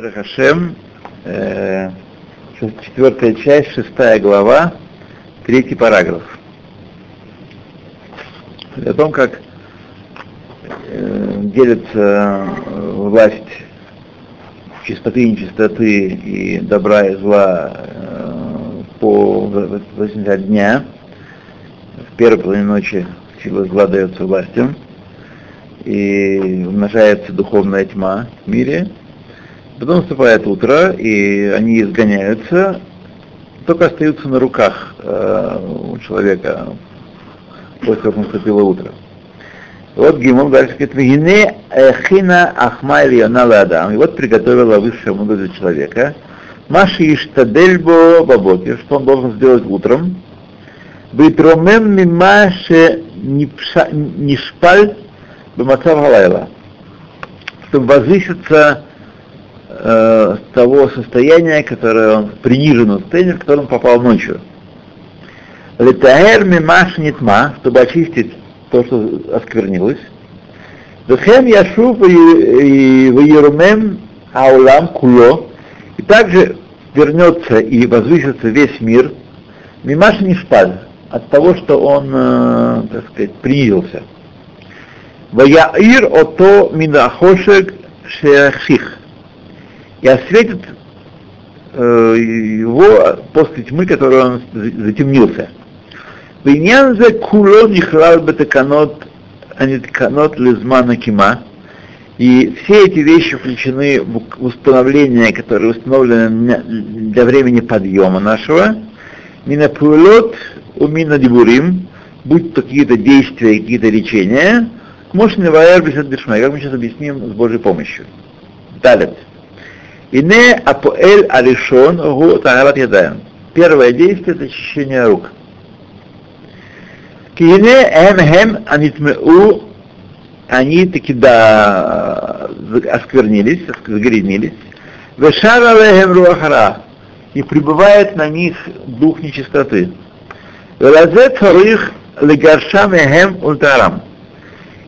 Хашем, э, четвертая часть, шестая глава, третий параграф. О том, как э, делится власть чистоты и нечистоты и добра и зла э, по зависимости от дня. В первой половине ночи сила зла дается властям и умножается духовная тьма в мире, Потом наступает утро, и они изгоняются, только остаются на руках э, у человека после того, как наступило утро. Вот Гимон дальше говорит, «Вегине эхина ахма ильона адам». И вот приготовила высшая мудрость для человека. Маши иштадельбо бабоки, что он должен сделать утром. Битромем мимаше нишпаль бамацав галайла. Чтобы возвыситься э, того состояния, которое он приниженного состояния, в котором попал ночью. Летаэр мимаш нитма, чтобы очистить то, что осквернилось. Вехем яшув и ваерумем аулам куло. И также вернется и возвысится весь мир. Мимаш не шпаль, от того, что он, э, так сказать, принизился. Ваяир ото минахошек шеахших и осветит э, его после тьмы, которой он затемнился. Винянзе куло нихлал бетаканот, анитканот лизмана кима. И все эти вещи включены в установление, которое установлено для времени подъема нашего. Минапулот у минадибурим, будь то какие-то действия, какие-то речения, не ваэр как мы сейчас объясним с Божьей помощью. Далее. Ине апоэль аришон гу тагарат ядаем. Первое действие это очищение рук. Кине эм хем анитмеу они таки да осквернились, загрязнились. Вешара лехем руахара и пребывает на них дух нечистоты. Велазе царих легарша мехем ультарам.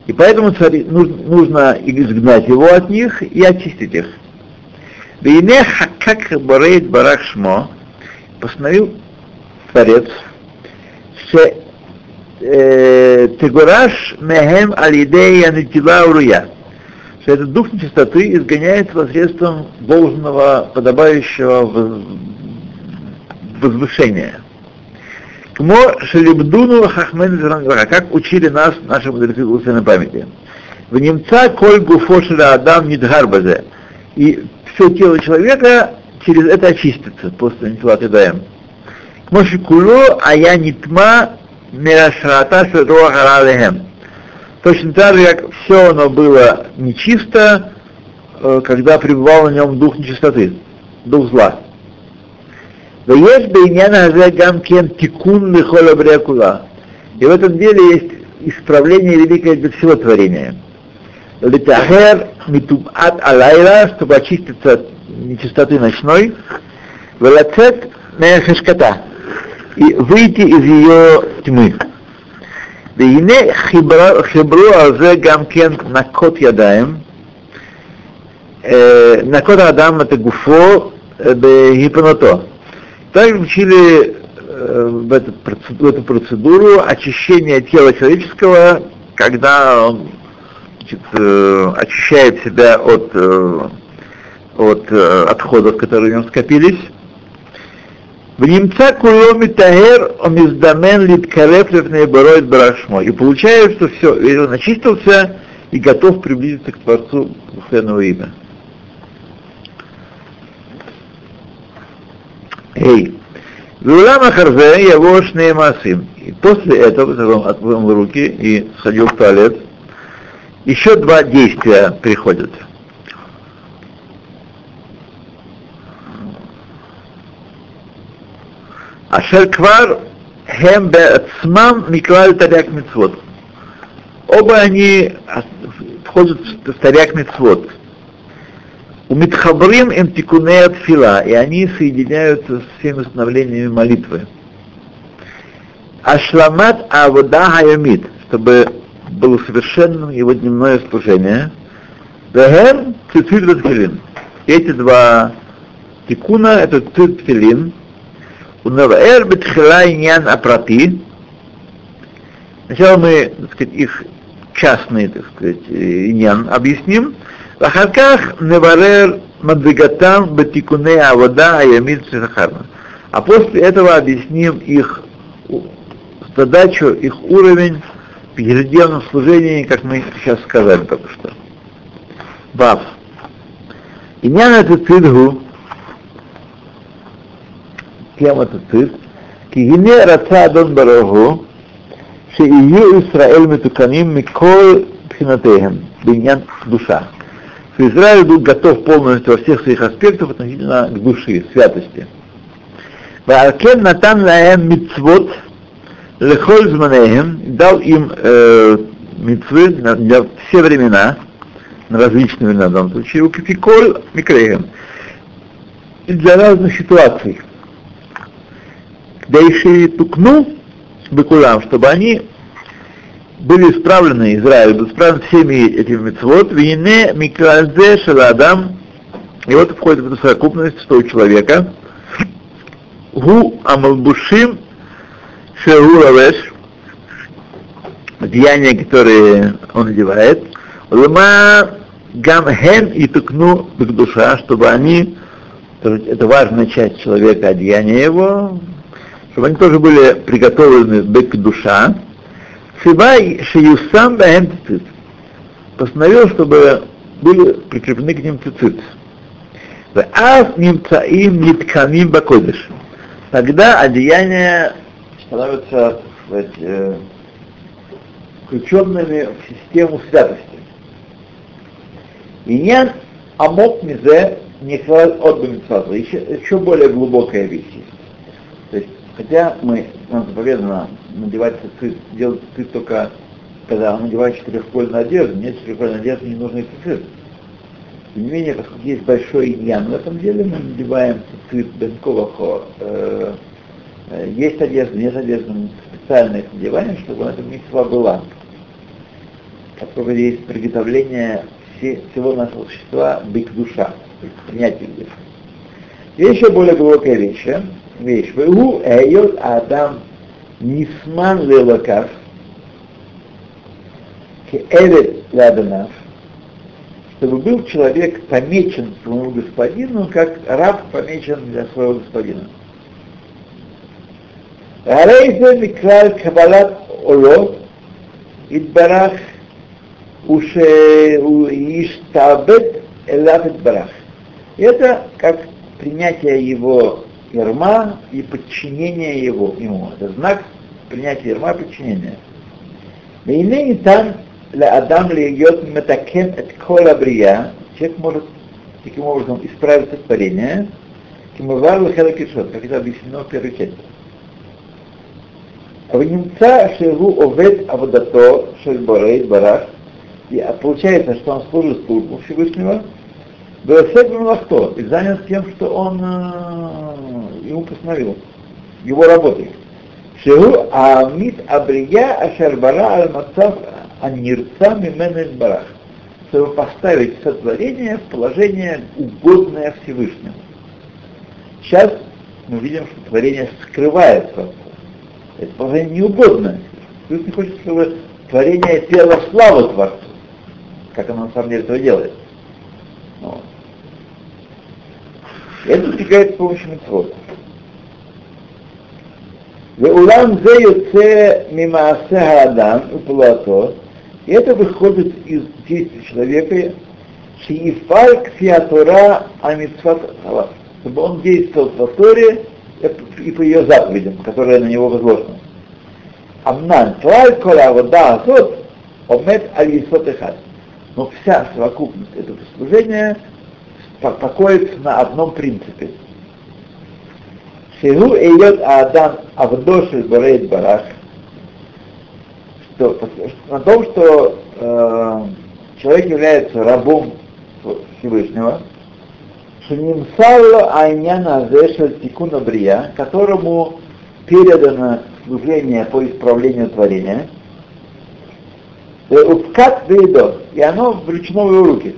И поэтому нужно изгнать его от них и очистить их. Вейне как Борейт Барах Шмо постановил Творец, что Тегураш Мехем Алидея Нитила Уруя, что этот дух нечистоты изгоняется посредством должного, подобающего возвышения. Кмо Шелибдуну Хахмен как учили нас наши мудрецы в памяти. В немца коль гуфошеля Адам Нидгарбазе. И все тело человека через это очистится после Нитват Идаем. Моше куло, а я нитма мирашрата шадуахаралехем. Точно так же, как все оно было нечисто, э, когда пребывал на нем дух нечистоты, дух зла. Есть бейняна гам кен тикун лихола. И в этом деле есть исправление великое для всего творения. Литахер митумат алайра, чтобы очиститься от нечистоты ночной, велацет мехешката, и выйти из ее тьмы. והנה חיברו על זה גם כן נקות ידיים, נקות האדם את גופו בהיפנותו. Также учили в эту, в эту процедуру очищения тела человеческого, когда он значит, э, очищает себя от, э, от э, отходов, которые в нем скопились. В немца куломи тагер омиздамен литкарев левнеебороид барашмо. И получается, что все, он очистился и готов приблизиться к Творцу Бухленного имя. Эй, Вулама Харзе его шнеемасим. И после этого, он отмыл руки и сходил в туалет, еще два действия приходят. Ашер квар хем беацмам миклаль таряк мицвод. Оба они входят в таряк мицвод. У Митхабрим им тикуне фила, и они соединяются с всеми установлениями молитвы. Ашламат авода хайомит, чтобы было совершенным его дневное служение. Вехем цицит и Эти два тикуна, это цитфилин, унаваэр бетхила иньян апрати. Сначала мы, так сказать, их частный, так сказать, иньян объясним. Лахарках неварер мадвигатам батикуне авода аямид сахарна. А после этого объясним их задачу, их уровень ежедневном служении, как мы сейчас сказали только что. Бав. Иньян это цидгу, кем это цид, кигине раца адон барагу, שיהיו ישראל מתוקנים מכל בחינותיהם בעניין душа. Что Израиль был готов полностью во всех своих аспектах относительно к души, святости. Ваалкен натан лаем мицвот лехоль дал им э, митцвы для все времена, на различные времена в данном случае, у капиколь микреем, для разных ситуаций. Дейши тукну бекулам, чтобы они были исправлены, Израиль был исправлен всеми этими митцвот, вине микразе шаладам, и вот входит в эту совокупность, что у человека, гу амалбушим шеру равеш, деяния, которые он одевает, лма гам хен и тукну душа, чтобы они, это важная часть человека, одеяния его, чтобы они тоже были приготовлены к душа, Сивай Шиюсам Баэм Цицит. Постановил, чтобы были прикреплены к ним цицит. Аз Нимцаим Нитканим Бакодыш. Тогда одеяния становятся сказать, э, включенными в систему святости. Иньян Амок Мизе не от еще, еще более глубокая вещь. То есть Хотя мы, нам заповедано надевать цицит, делать цицит только когда он надевает четырехкольную одежду, нет четырехкольной одежды, не нужно цицит. Тем не менее, поскольку есть большой иньян в этом деле, мы надеваем цицит бенковахо. Э, э, есть одежда, нет одежды, мы специально их надеваем, чтобы эта митцва была. Поскольку есть приготовление все, всего нашего существа быть душа, принятие душа. Есть еще более глубокая вещь вещь. Вегу эйот адам нисман лелакав, кеэлет ладанав, чтобы был человек помечен своему господину, как раб помечен для своего господина. Арейзе микраль кабалат оло, идбарах уше элат барах. Это как принятие его Ирма и подчинение его, ему. Это знак принятия Ирма и подчинения. Для Адам ли йот метакен от кола брия, человек может таким образом исправить творение, кимувар лахелакишот, как это объяснено в первой части. Внемца шеру овет аводато шельборей барах, и получается, что он служит службу Всевышнего, Бесед Мелахто, и занят тем, что он ему постановил, его работой. Шеу Амит Абрия Ашарбара Аль-Мацав Анирца Мимен Барах, чтобы поставить сотворение в положение угодное Всевышнему. Сейчас мы видим, что творение скрывается. Это положение неугодное. Всевышний хочет, чтобы творение пело славу Творцу, как оно на самом деле этого делает. Вот. Это достигается с помощью митцвот. Улам зе мимаасе хаадам упулато, и это выходит из действия человека, шиифаль кфиатора амитсват чтобы он действовал по Торе и по ее заповедям, которые на него возложены. Амнан, тваль кола вода азот, омет аль Но вся совокупность этого служения покоится на одном принципе. Шигу идет Адам Авдоши Барейт Барах, что, на том, что э, человек является рабом Всевышнего, Шнимсалло Айняна Зешель Тикуна Брия, которому передано служение по исправлению творения, Упкат Вейдо, и оно включено в его руки.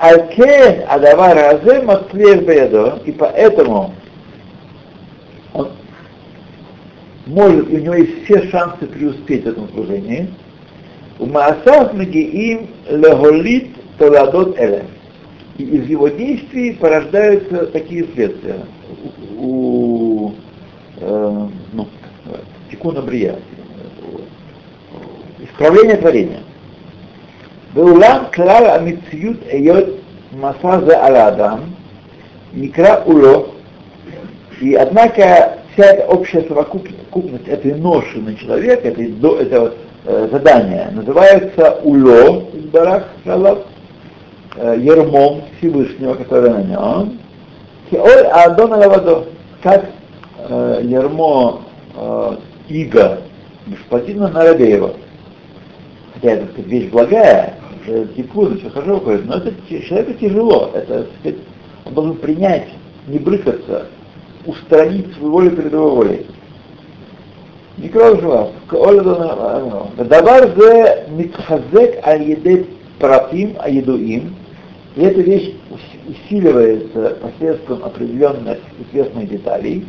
Алькен Адавар Азе Матслех Баядо, и поэтому он может, у него есть все шансы преуспеть в этом служении. У Маасав Магиим Леголит Толадот Эле. И из его действий порождаются такие следствия. У, у э, ну, Тикуна Брия. Исправление творения. Беулам клал амитсиют эйот масаза аладам, микра уло, и однако вся эта общая совокупность этой ноши на человека, этой, этого э, задания, называется уло, из барах, шалав, Э, ермом Всевышнего, который на нем, Кеоль Адон Алавадо, как э, ермо э, иго господина Нарабеева. Хотя это сказать, вещь благая, э, тепло, все хорошо уходит, но это человеку тяжело, это, сказать, он должен принять, не брыкаться, устранить свою волю перед его волей. Николай Жуав, Каоль Дабар зе митхазек аль-едет парапим аль-едуим, и эта вещь усиливается посредством определенных известных деталей,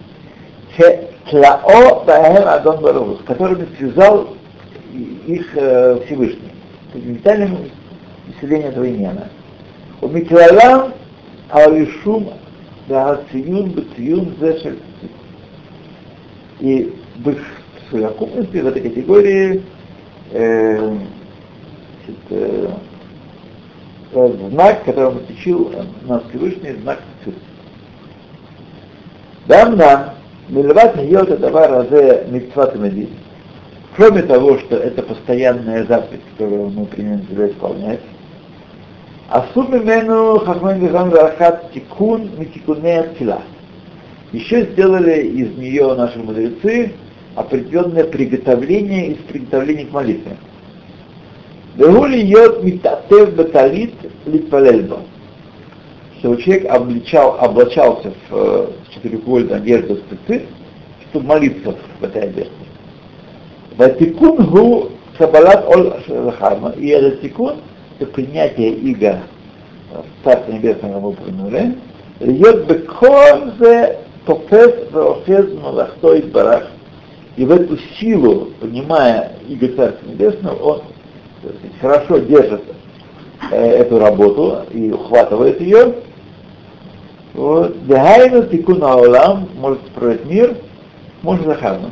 барус, которыми связал их Всевышний, деталями исцеления этого имена. У Миклалам Алишум Циюн Бациюн Зешель. И в их совокупности, в этой категории, э, значит, э, знак, который он отличил нас Всевышний, знак Цюр. Дамна, милват ньет давар разе митцват медин. Кроме того, что это постоянная заповедь, которую мы примем себя исполнять, Асур мимену хахман вихам рахат тикун митикуне тила. Еще сделали из нее наши мудрецы определенное приготовление из приготовления к молитве. Вегули йод митатев баталит литпалельбо. Чтобы человек обличал, облачался в э, четырехугольную одежду спецы, чтобы молиться в этой одежде. Ватикун гу кабалат ол шахарма. И этот тикун это принятие иго Царства Небесного мы упомянули, идет бекон зе тофес малахтой барах, и в эту силу, понимая иго Царства Небесного, он хорошо держит э, эту работу и ухватывает ее. Вот. Дехайну тикуна аулам может строить мир, может захарну.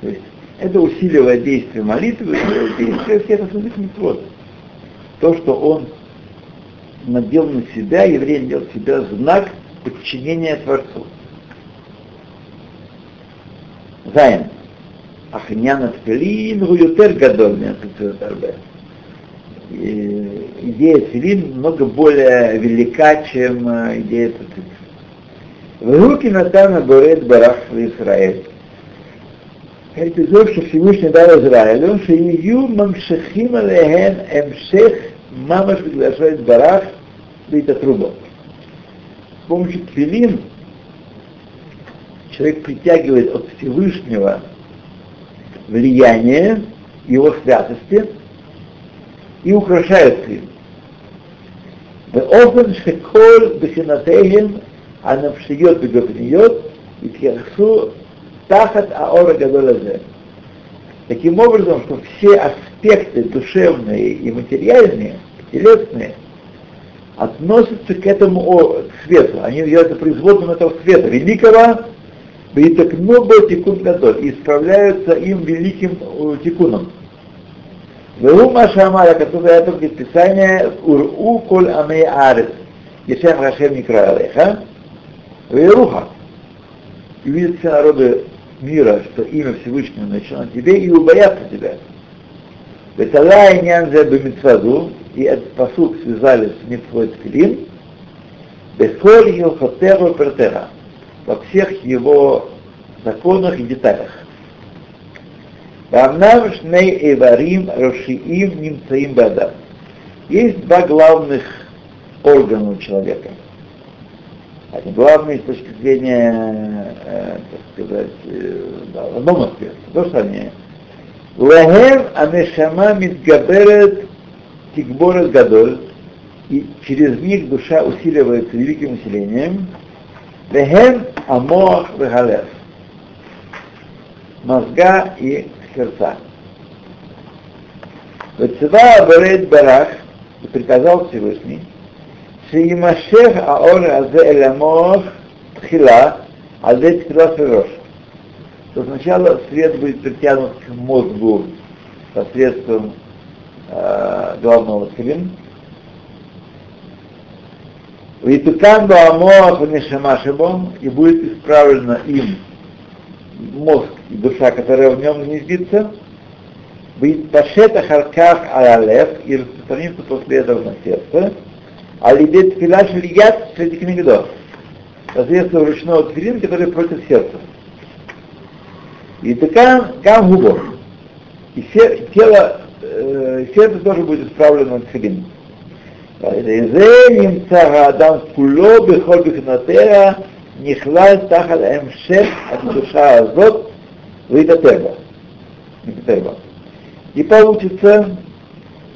То есть это усиливает действие молитвы, действие всех остальных митцвот то, что он надел на себя, еврей надел на себя знак подчинения Творцу. Зайн. Ахняна Тфилин гуютер гадольный Идея Тфилин много более велика, чем э, идея Тфилин. В руки Натана Борет Барах в Израиль. Это то, что Всевышний дал Израилю, что Ию мамшехим алехен эмшех мамаш приглашает барах это труба. С помощью тфилин человек притягивает от Всевышнего влияние его святости и украшает им. באופן שכל בחינתיהם הנפשיות וגופניות יתייחסו тахат аора гадолязе. Таким образом, что все аспекты душевные и материальные, телесные, относятся к этому свету. Они являются производным этого света, великого, и так много тикун гадоль, и исправляются им великим тикуном. Вегу Машамара, который это в Писание, Уру коль амей арец, Ешем Рашем Никра Алеха, Веруха. И видят все народы мира, что имя Всевышнего начало на тебе и убоятся тебя. Ветала и нянзе бемитсваду, и этот посуд связали с митцвой тфилин, бехоль йохотеру пертера, во всех его законах и деталях. Бамнам шней эварим рошиим нимцаим бада. Есть два главных органа у человека – они главные с точки зрения, э, так сказать, э, да, в одном аспекте, то, что они Лахем амешама мидгаберет тикборет гадоль, и через них душа усиливается великим усилением, вехем амох вегалев, мозга и сердца. Вецева Берет Барах, и приказал Всевышний, Шиимашех Аор Азе Элямох Тхила, Азе Тхила Ферош. То сначала свет будет притянут к мозгу посредством э, главного тхилин, Витукан Баамоах Нешамашибом, и будет исправлено им мозг и душа, которая в нем гнездится, Витпашет Ахарках Алалев, и распространится после этого на сердце, а лидет филаш лият среди книгдов, посредством ручного тфилин, который против сердца. И такая гам губо. И тело, э, сердце тоже будет исправлено на тфилин. וזה נמצא האדם כולו בכל בחינותיה, נכלל תחת המשך הקדושה הזאת ויתעטר בה. בה. И получится,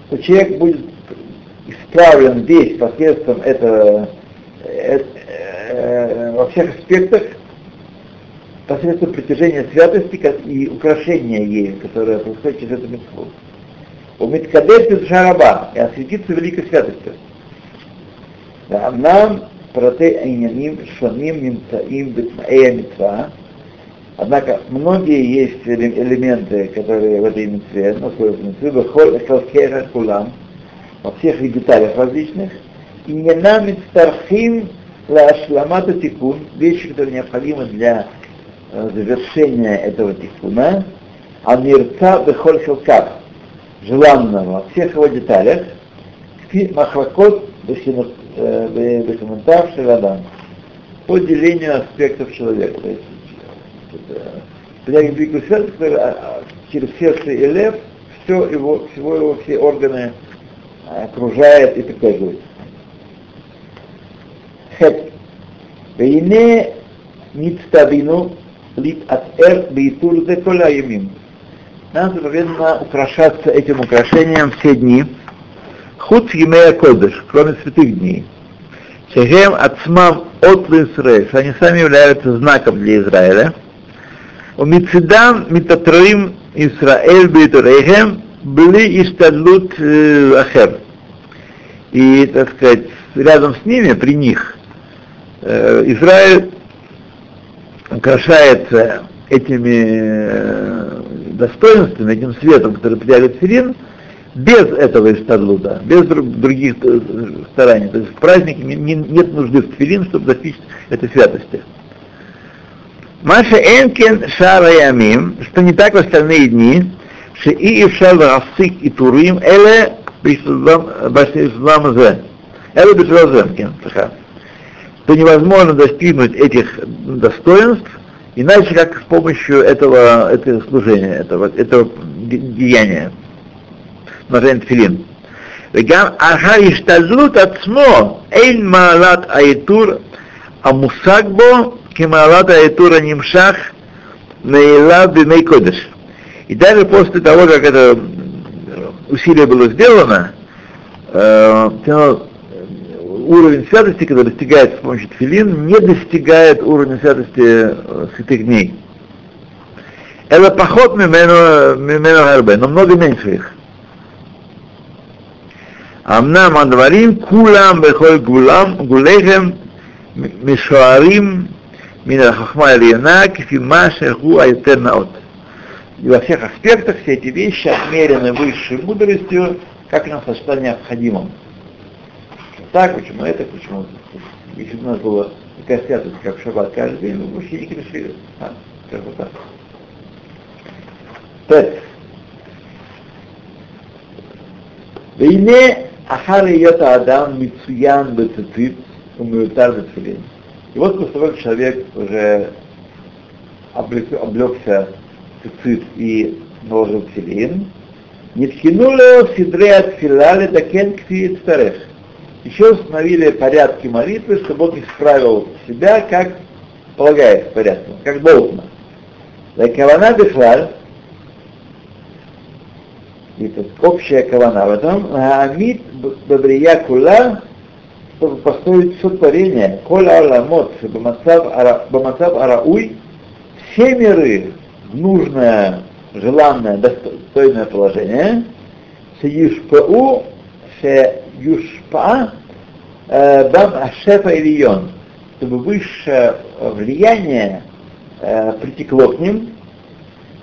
что человек будет исправлен весь посредством этого, э, э, во всех аспектах, посредством притяжения святости и украшения ею, которое происходит через эту митцву. У Миткадеш душа раба, и осветится великой святостью. Нам проте айняним шоним нимцаим битмаэя митцва, Однако многие есть элементы, которые в этой митцве находятся в митцве, выходят кулам, во всех деталях различных, и не нам стархим лашламата тикун, вещи, которые необходимы для э, завершения этого тикуна, а мирца бехоль хилкав, желанного во всех его деталях, махлакот бехимантав шеладам, по делению аспектов человека. То есть, это, великую святость, через сердце и лев, все его, всего его, все органы окружает и притягивает. Хет. Вейне ництавину лит от эр бейтур зе коля. Нам заповедано украшаться этим украшением все дни. Худ емея кодыш, кроме святых дней. Шехем ацмам от Израиль, они сами являются знаком для Израиля. У Мицидам Митатроим Исраэль Бейтурейхем были иштадлут э, ахер. И, так сказать, рядом с ними, при них, э, Израиль украшается этими достоинством, этим светом, который придает филин, без этого истарлуда, без других э, стараний. То есть в празднике нет нужды в тфилин, чтобы достичь этой святости. Маша Энкен шараямим, что не так в остальные дни, что и Ившал Расык и Турим, Эле Башнизлам Зе, Эле Бешвазенкин, то невозможно достигнуть этих достоинств, иначе как с помощью этого, этого служения, этого, этого деяния. Мажен Тфилин. וגם אחר השתדלות עצמו אין מעלת העיטור המושג בו כמעלת העיטור הנמשך מאליו בימי קודש. И даже после того, как это усилие было сделано, э, уровень святости, который достигается с помощью тфилин, не достигает уровня святости э, святых дней. Это поход мимену гарбе, но много меньше их. Амнам андварим кулам бехоль гулам гулехем мишуарим мина хахма ильяна кифима шеху айтернаот. И во всех аспектах все эти вещи отмерены высшей мудростью, как нам сочетание необходимым так, почему это, почему если бы у нас была такая святость, как шаббат каждый день, мы бы вообще не грешили. А, как вот так. Тет. Вейне ахар йота адам мицуян бецетит умиутар бецелин. И вот после того, как человек уже облегся цицит и наложил целин, не вкинули в сидре от филали до кенкфи старых. Еще установили порядки молитвы, чтобы он исправил себя, как полагается порядком, как должно. Лакавана бихлаль, это общая кавана в этом, Амид Бабрия Кула, чтобы построить все творение, Коля Аламот, Бамацав Арауй, все миры в нужное, желанное, достойное положение, с Юшпау, с Юшпа, Бам Ашефа Ильон, чтобы высшее влияние притекло к ним,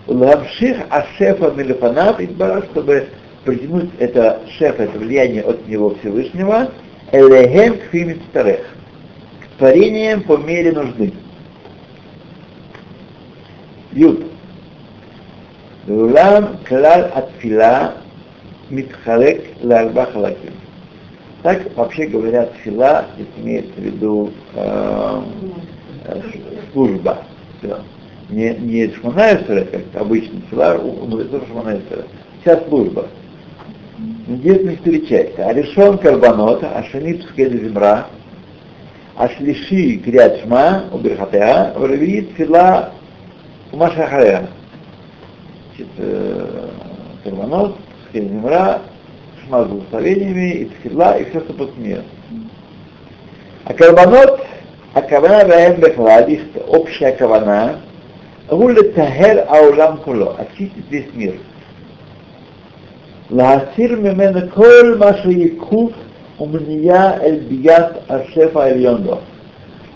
Ламших Ашефа Мелефанав, чтобы притянуть это шеф, это влияние от него Всевышнего, Элегем Кфимит Старех, к творениям по мере нужды. Юд. Улам клал атфила митхалек ларба халаким. Так вообще говорят фила, имеется в виду э, служба. Все. Не, не шманаэсера, как обычно, фила, это шманаэсера. Вся служба. Здесь четыре части. А решен карбонот, а шанит земра, а шлиши крят шма, уберхатеа, вравит фила умашахареа. Карбонот, земра, шма с благословениями, и тфила, и все, что после нее. А карбонот, а кавана ваем бехлад, их общая кавана, гуле тахер аулам куло, очистить весь мир. להסיר ממנו כל מה שיקוף умния эль бият ашефа эльондо.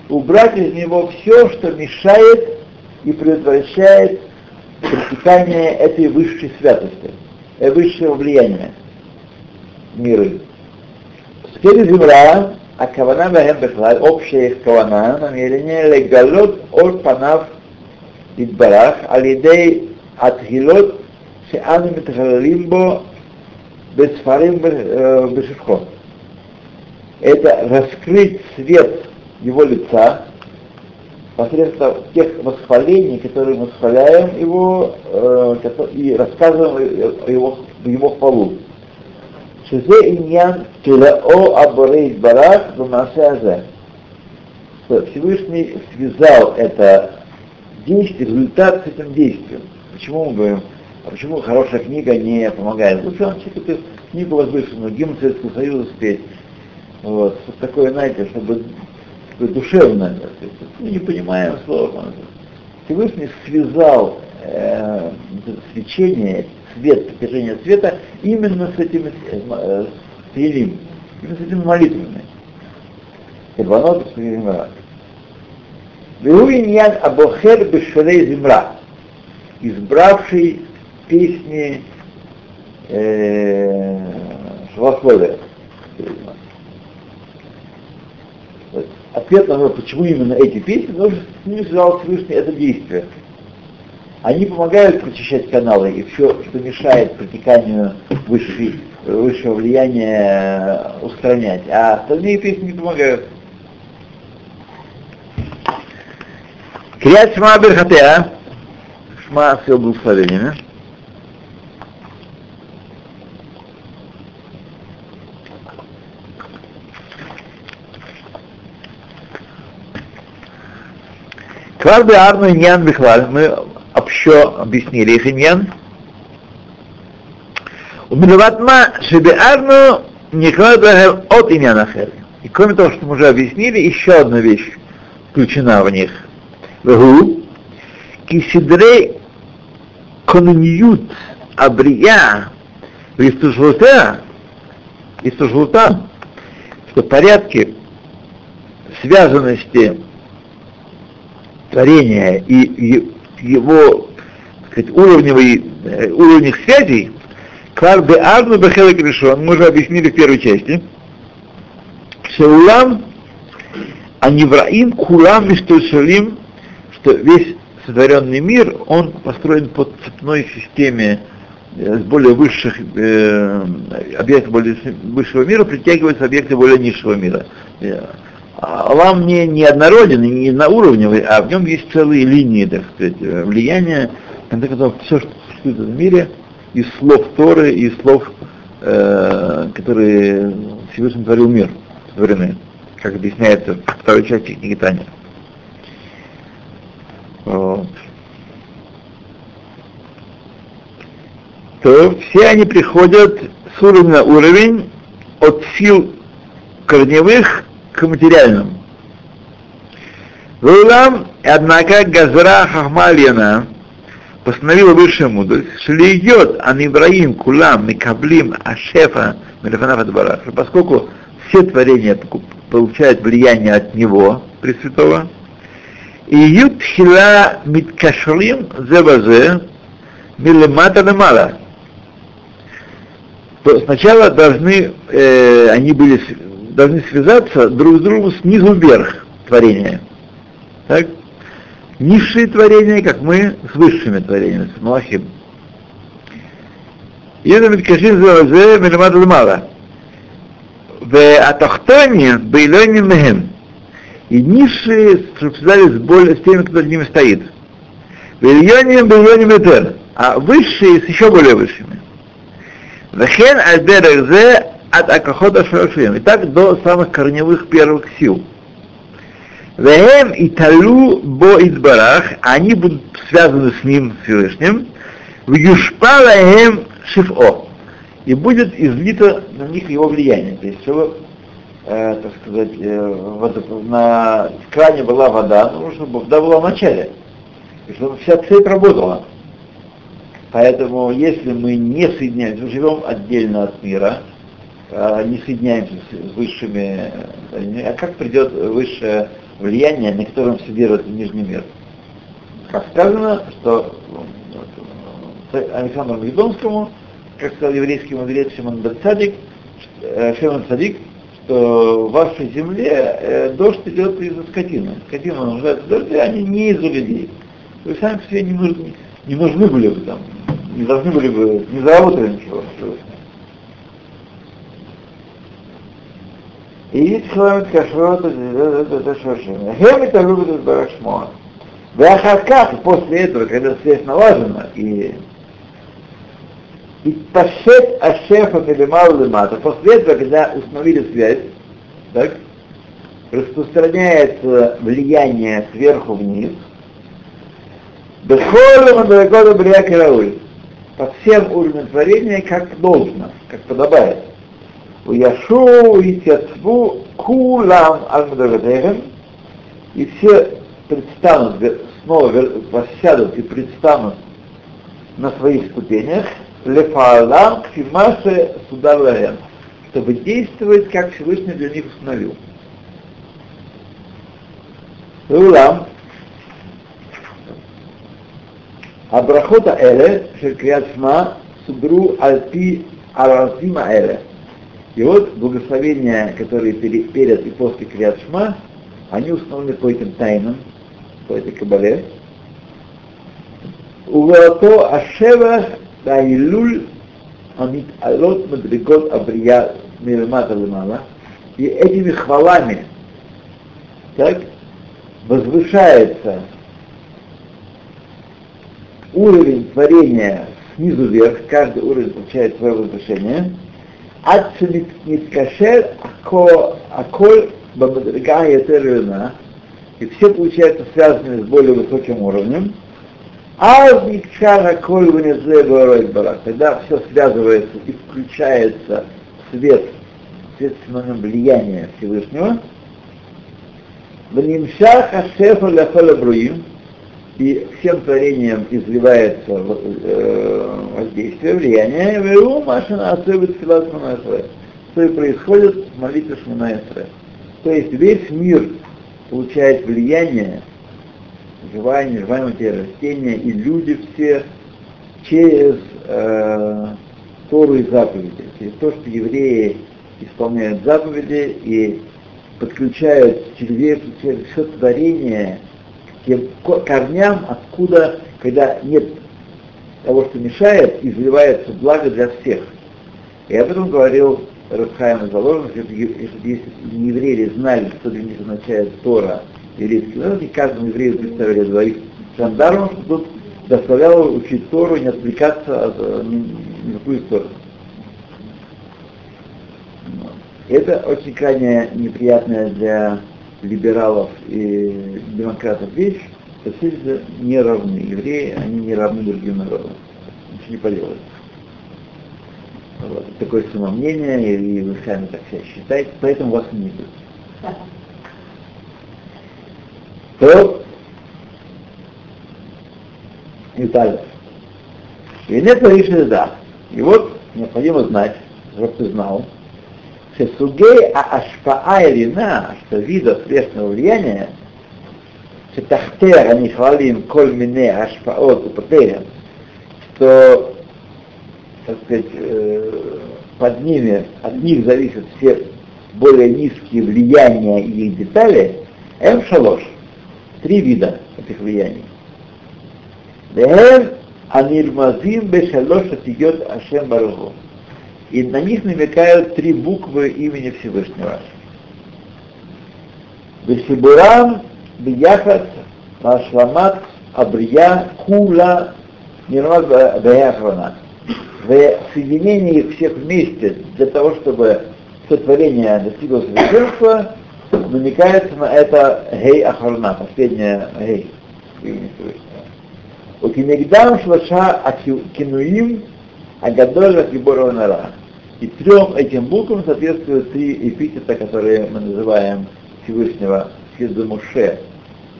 Убрать из него все, что мешает и предотвращает протекание этой высшей святости, высшего влияния миры. Теперь земля, а кавана бахем бехлай, общая их кавана, намерение легалот от панав идбарах, алидей התהילות שאנו מתחללים בו בספרים בשפחו. Это раскрыть свет его лица посредством тех восхвалений, которые мы восхваляем его э, и рассказываем о его, его хвалу. שזה עניין כלאו הבורא יתברך במעשה הזה. Всевышний связал это действие, результат с этим действием. Почему мы говорим, а почему хорошая книга не помогает? Лучше он какую-то книгу возвышенную, гимн Советского Союза спеть. Вот, что такое, знаете, чтобы такое душевное. Мы не понимаем слова. Всевышний связал э, свечение свет, притяжение света именно с этими э, Елим, именно с этими молитвами. Кабанот и Земра. Веуиньян Абохер Бешвелей Земра, избравший песни э, Швахвеля. Ответ на вопрос, почему именно эти песни, потому что с ними связал Всевышний это действие. Они помогают прочищать каналы и все, что мешает протеканию высшей, высшего влияния, устранять. А остальные песни не помогают. Крият Шма Берхатеа, Шма с его благословениями. Кварбе Арну Иньян Бихваль, общо объяснили их иньян. Умилаватма Шебеарну Николай от иньян Ахер. И кроме того, что мы уже объяснили, еще одна вещь включена в них. Вегу, кисидрей конуньют абрия вистужлута, вистужлута, что порядки связанности творения и его сказать, уровневый, э, уровнях связей, Клар бе Арну Бехелек решен, мы уже объяснили в первой части, Шеулам Анивраим Кулам Миштушалим, что весь сотворенный мир, он построен по цепной системе э, с более высших э, объектов более высшего мира притягиваются объекты более низшего мира. Э, Алам не, не однороден, не на уровне, а в нем есть целые линии, так сказать, влияния, в конце концов, все, что существует в мире, из слов Торы, из слов, э, которые Всевышний творил мир, творены, как объясняется в второй части книги Таня. Вот. То все они приходят с уровня на уровень от сил корневых к материальным. Вулам, однако, Газра Хахмальяна постановила высшая мудрость, идет ан Ибраим Кулам Микаблим Ашефа Мелефанаф Адбара, поскольку все творения получают влияние от него, Пресвятого, и Ютхила Миткашрим Зевазе Милемата Лемала. То сначала должны, э, они были, должны связаться друг с другом снизу вверх творения. Так? Низшие творения, как мы, с высшими творениями, с Малахим. И это Миткашин Завазе Мелемад Лмала. В Атахтане Бейлоне Мехем. И низшие связались более с теми, кто над ними стоит. В Ильоне Бейлоне Метер. А высшие с еще более высшими. Вехен Альберах Зе от акахота шарашим. И так до самых корневых первых сил. Вехем и талу бо избарах, они будут связаны с ним Всевышним. В юшпалаем шифо и будет излито на них его влияние. То есть, чтобы, э, так сказать, э, вот, на кране была вода, ну, чтобы вода была в начале, и чтобы вся цепь работала. Поэтому, если мы не соединяемся, мы живем отдельно от мира, не соединяемся с, высшими, э, а как придет высшее влияние, на котором содержится нижний мир? Как сказано, что э, Александру Македонскому как сказал еврейский мудрец Шимон бен э, Шимон Цадик, что в вашей земле дождь идет из-за скотины. Скотина нуждается в дожде, они не из-за людей. Вы сами себе не нужны, не нужны были бы там, не должны были бы, не заработали ничего. И Ицхламит Кашрот, это Шошим. Хем это любит Барашмоа. Вахарках, после этого, когда связь налажена, и и пашет ашефа милимал лимата. После этого, когда установили связь, так, распространяется влияние сверху вниз, Бехолем Адагода Брия Карауль. По всем уровням творения, как должно, как подобает. У Яшу и Тяцву Кулам Альмадагадехем, и все предстанут, снова воссядут и предстанут на своих ступенях, лефаалам кфимаше судар чтобы действовать, как Всевышний для них установил. Улам Абрахота Эле, Шеркриат Судру Альпи Аразима Эле. И вот благословения, которые перед и после Криат они установлены по этим тайнам, по этой кабале. Увелато Ашева Дайлюль Амит Алот Мадригот Абрия Мирмата Лимала. И этими хвалами так, возвышается уровень творения снизу вверх, каждый уровень получает свое возвышение – עד שנתקשר הכל במדרגה היותר עליונה, и все получается связаны с более высоким уровнем, а Никшара Коль Барак, когда все связывается и включается свет, следственное влияние Всевышнего, Ванимшах Ашефа Ляхола Бруим, и всем творениям изливается э, воздействие, влияние, Веру Машина Асебет Филат что и происходит в молитве Шманаэсре. То есть весь мир получает влияние живая, неживая материя, растения и люди все через э, Тору и заповеди, через то, что евреи исполняют заповеди и подключают через, через все творение тем корням, откуда, когда нет того, что мешает, изливается благо для всех. И об этом говорил Рабхайм Заложен, если, если евреи знали, что для них означает Тора, еврейский народ, и каждому еврею представили двоих жандармов, что тут доставляло учить Тору, не отвлекаться от э, ни, ни какую сторону. Это очень крайне неприятная для либералов и демократов вещь, все не равны. Евреи, они не равны другим народам. Ничего не поделать. Вот. Такое самомнение, и вы сами так себя считаете, поэтому вас не будет. То Италия. И нет решили да. И вот необходимо знать, чтобы ты знал, что сугей а ашпаа ирина, что видов средственного влияния, что тахтер они хвалим коль мине ашпаот употеем, что, так сказать, под ними, от них зависят все более низкие влияния и их детали, эм шалош, три вида этих влияний. Вехем анирмазим бешалош отидет Ашем Баруху. И на них намекают три буквы имени Всевышнего. Бешибурам бияхат Машламат Абрия Кула Нирмаз Баяхрана. В соединении всех вместе для того, чтобы сотворение достигло совершенства, намекается на это Гей Ахарна, последняя Гей Всевышнего. Укинегдам шлаша акинуим агадоль акиборова нара. И трем этим буквам соответствуют три эпитета, которые мы называем Всевышнего Хизамуше,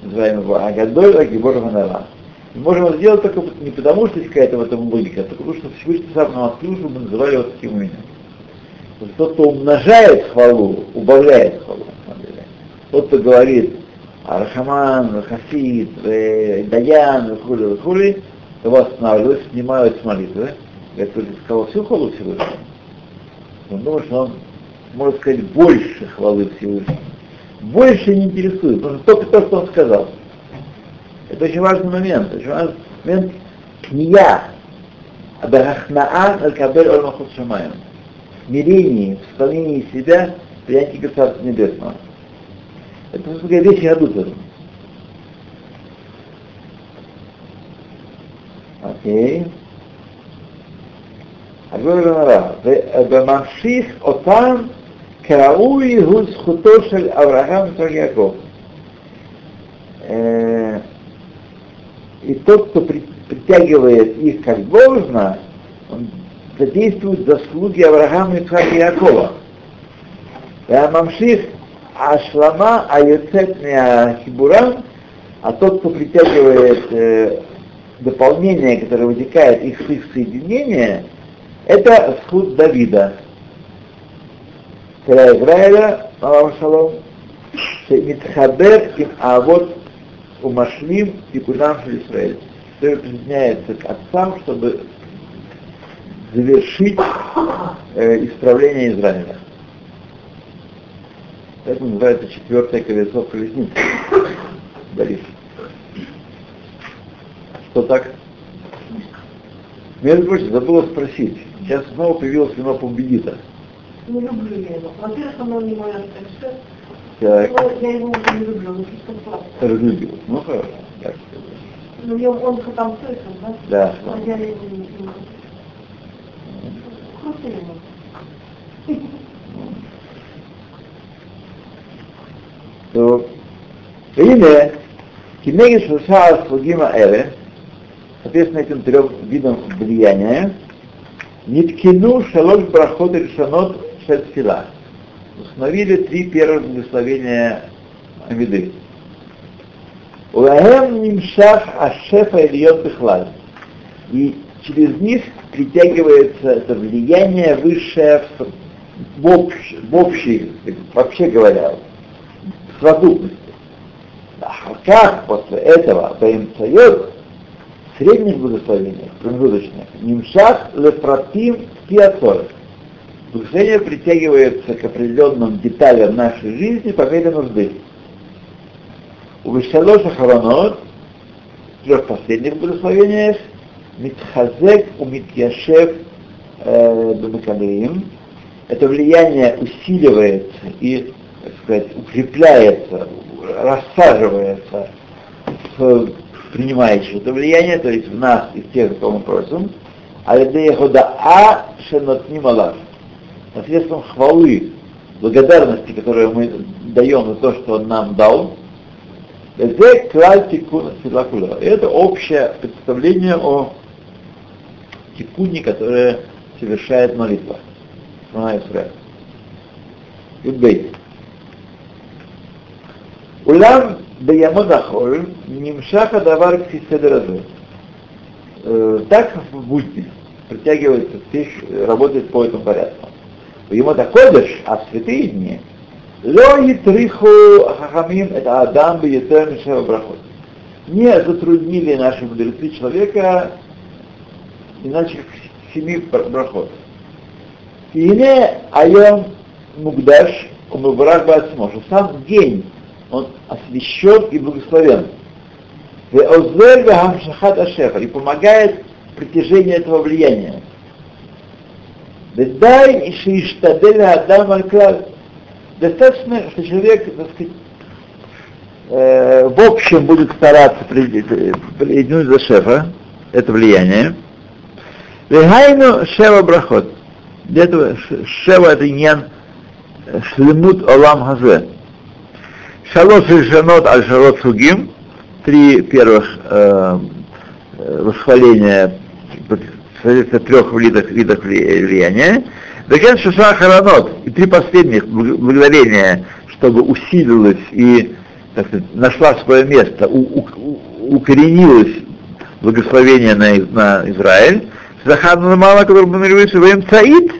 называем его Агадоль Агиборова нара. Мы можем это сделать только не потому, что есть какая-то в этом логика, а только потому, что Всевышний сам нам открыл, мы называли его таким именем. Тот, кто умножает хвалу, убавляет хвалу, на самом деле. Тот, кто говорит Архаман, Хасид, Даян, Хули, Хули, его останавливают, снимают с молитвы. Я только сказал всю хвалу Всевышнему. Он думает, что он может сказать больше хвалы Всевышнему. Больше не интересует, потому что только то, что он сказал. Это очень важный момент. Очень важный момент кния. Абарахнаа аль-кабель оль-махут шамаем. Смирение, в склонении себя принятие Государства Небесного. Это такая вещь ядут в этом. Окей. וממשיך אותם כראוי הוא זכותו של אברהם וצחק יעקב. И тот, кто притягивает их как должно, он задействует заслуги Авраама, Ицхака и Якова. Мамших Ашлама Аюцет Хибурам, а тот, кто притягивает э, дополнение, которое вытекает из их соединения, это схуд Давида. Царя Израиля, Шалом, Митхабер им Авод Умашлим и Кунам Израиль. Который присоединяется к отцам, чтобы завершить э, исправление Израиля. Это называется четвертое колесо колесницы. Борис. Что так? Между прочим, забыла спросить. Сейчас снова появилось вино Помбедита. Не люблю я его. Во-первых, оно не мое рецепт. Так, Но я его уже не люблю, он слишком сладкий. разлюбил. Ну хорошо. Так. Ну, я- он там слышал, да? Да. А я его не люблю. Крутый ему. То Или Кимеги Шуша Слугима Эре, соответственно, этим трем видам влияния, Ниткину Шалош Брахот Решанот Шельфила. Установили три первых благословения Амиды. Уаэм Нимшах Ашефа Ильот Бихлаль. И через них притягивается это влияние высшее в, в, общ, в общей, вообще говоря, в совокупности. А как после этого Баимцайот в средних благословениях, промежуточных, Нимшах Лефратим Киацор. Благословение притягивается к определенным деталям нашей жизни по мере нужды. У Вишалоша Харанот, в трех последних благословениях, Митхазек у Митьяшев э, Бамакалеим, это влияние усиливается и, так сказать, укрепляется, рассаживается в принимающих это влияние, то есть в нас и в тех, кого мы просим, а а шенотним алаш. Посредством хвалы, благодарности, которую мы даем за то, что он нам дал, это общее представление о тикуне, которое совершает молитва. Шмана Исраэль. Юдбейт. Улам да Даямон Ахоль, Нимшаха Давар Ксиседразе. Э, так в будни притягивается стих, работает по этому порядку. Ему доходишь, а в святые дни Ло Триху Хахамим это Адам Бьетер Мишева Брахот. Не затруднили наши мудрецы человека иначе как семи брахот. Ине айом мугдаш умыбрах бацмо, что сам день он освящен и благословен. И помогает притяжению этого влияния. Достаточно, что человек, так сказать, э, в общем будет стараться придвинуть за шефа, это влияние. Вегайну шева брахот. Для этого шева это иньян шлемут олам хазе. Шалот решенот аль шалот сугим. Три первых э, восхваления в трех видах, видах влияния. Закен Шаша Харанот и три последних благодарения, чтобы усилилась и так сказать, нашла свое место, у, у, укоренилось благословение на, на Израиль. Захарна мало, который намереваемся в Цаид,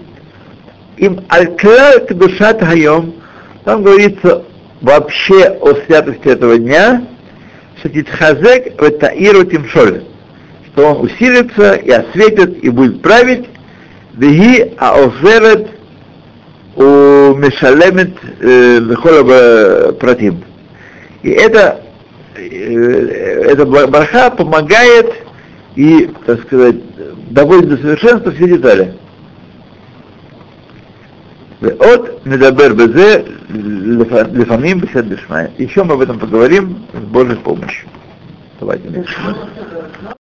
им аль душа Хайом, там говорится вообще о святости этого дня, что Титхазек это Иру Тимшоль, что он усилится и осветит и будет править, Веги Аозерет у Мешалемет э, Лехолаба э, Пратим. И это, э, это барха помогает и, так сказать, доводит до совершенства все детали. От медабер безе лефамим бесед бешмай. Еще мы об этом поговорим с Божьей помощью. Давайте.